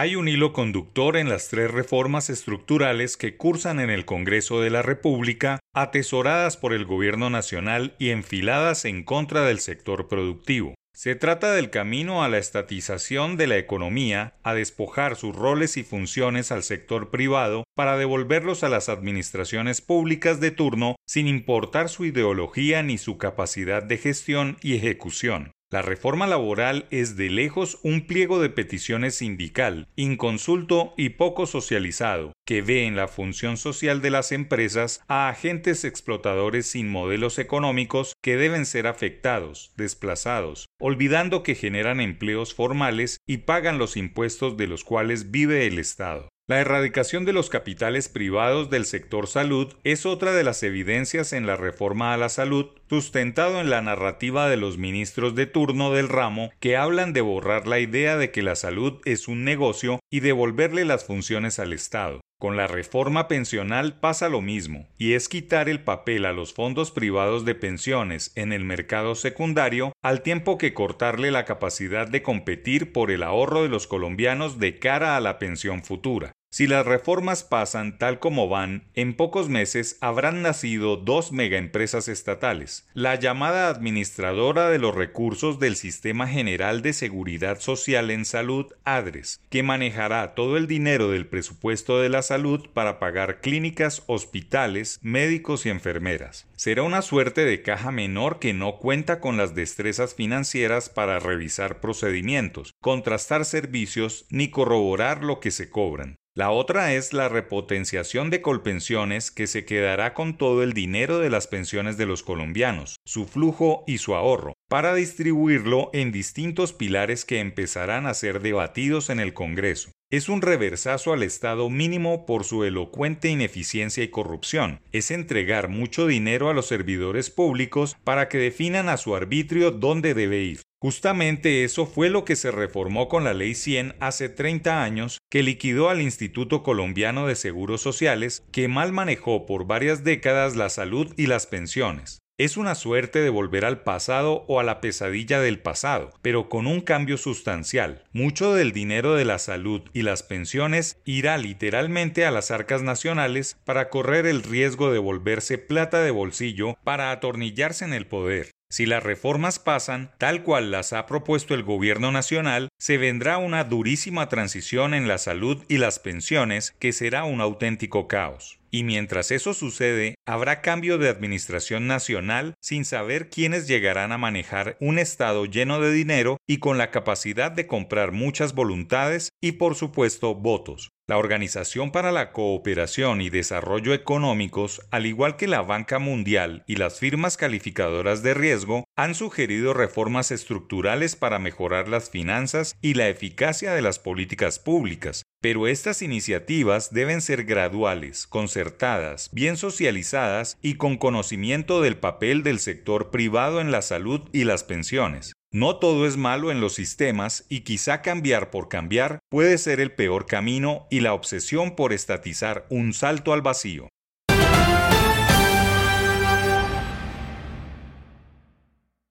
Hay un hilo conductor en las tres reformas estructurales que cursan en el Congreso de la República, atesoradas por el Gobierno Nacional y enfiladas en contra del sector productivo. Se trata del camino a la estatización de la economía, a despojar sus roles y funciones al sector privado para devolverlos a las administraciones públicas de turno sin importar su ideología ni su capacidad de gestión y ejecución. La reforma laboral es de lejos un pliego de peticiones sindical, inconsulto y poco socializado, que ve en la función social de las empresas a agentes explotadores sin modelos económicos que deben ser afectados, desplazados, olvidando que generan empleos formales y pagan los impuestos de los cuales vive el Estado. La erradicación de los capitales privados del sector salud es otra de las evidencias en la reforma a la salud, sustentado en la narrativa de los ministros de turno del ramo que hablan de borrar la idea de que la salud es un negocio y devolverle las funciones al Estado. Con la reforma pensional pasa lo mismo, y es quitar el papel a los fondos privados de pensiones en el mercado secundario al tiempo que cortarle la capacidad de competir por el ahorro de los colombianos de cara a la pensión futura. Si las reformas pasan tal como van, en pocos meses habrán nacido dos megaempresas estatales, la llamada Administradora de los Recursos del Sistema General de Seguridad Social en Salud, ADRES, que manejará todo el dinero del presupuesto de la salud para pagar clínicas, hospitales, médicos y enfermeras. Será una suerte de caja menor que no cuenta con las destrezas financieras para revisar procedimientos, contrastar servicios ni corroborar lo que se cobran. La otra es la repotenciación de Colpensiones que se quedará con todo el dinero de las pensiones de los colombianos, su flujo y su ahorro, para distribuirlo en distintos pilares que empezarán a ser debatidos en el Congreso. Es un reversazo al Estado mínimo por su elocuente ineficiencia y corrupción. Es entregar mucho dinero a los servidores públicos para que definan a su arbitrio dónde debe ir. Justamente eso fue lo que se reformó con la Ley 100 hace 30 años, que liquidó al Instituto Colombiano de Seguros Sociales, que mal manejó por varias décadas la salud y las pensiones. Es una suerte de volver al pasado o a la pesadilla del pasado, pero con un cambio sustancial. Mucho del dinero de la salud y las pensiones irá literalmente a las arcas nacionales para correr el riesgo de volverse plata de bolsillo para atornillarse en el poder. Si las reformas pasan tal cual las ha propuesto el gobierno nacional, se vendrá una durísima transición en la salud y las pensiones que será un auténtico caos. Y mientras eso sucede, habrá cambio de administración nacional sin saber quiénes llegarán a manejar un Estado lleno de dinero y con la capacidad de comprar muchas voluntades y por supuesto votos. La Organización para la Cooperación y Desarrollo Económicos, al igual que la Banca Mundial y las firmas calificadoras de riesgo, han sugerido reformas estructurales para mejorar las finanzas y la eficacia de las políticas públicas, pero estas iniciativas deben ser graduales, concertadas, bien socializadas y con conocimiento del papel del sector privado en la salud y las pensiones. No todo es malo en los sistemas y quizá cambiar por cambiar puede ser el peor camino y la obsesión por estatizar un salto al vacío.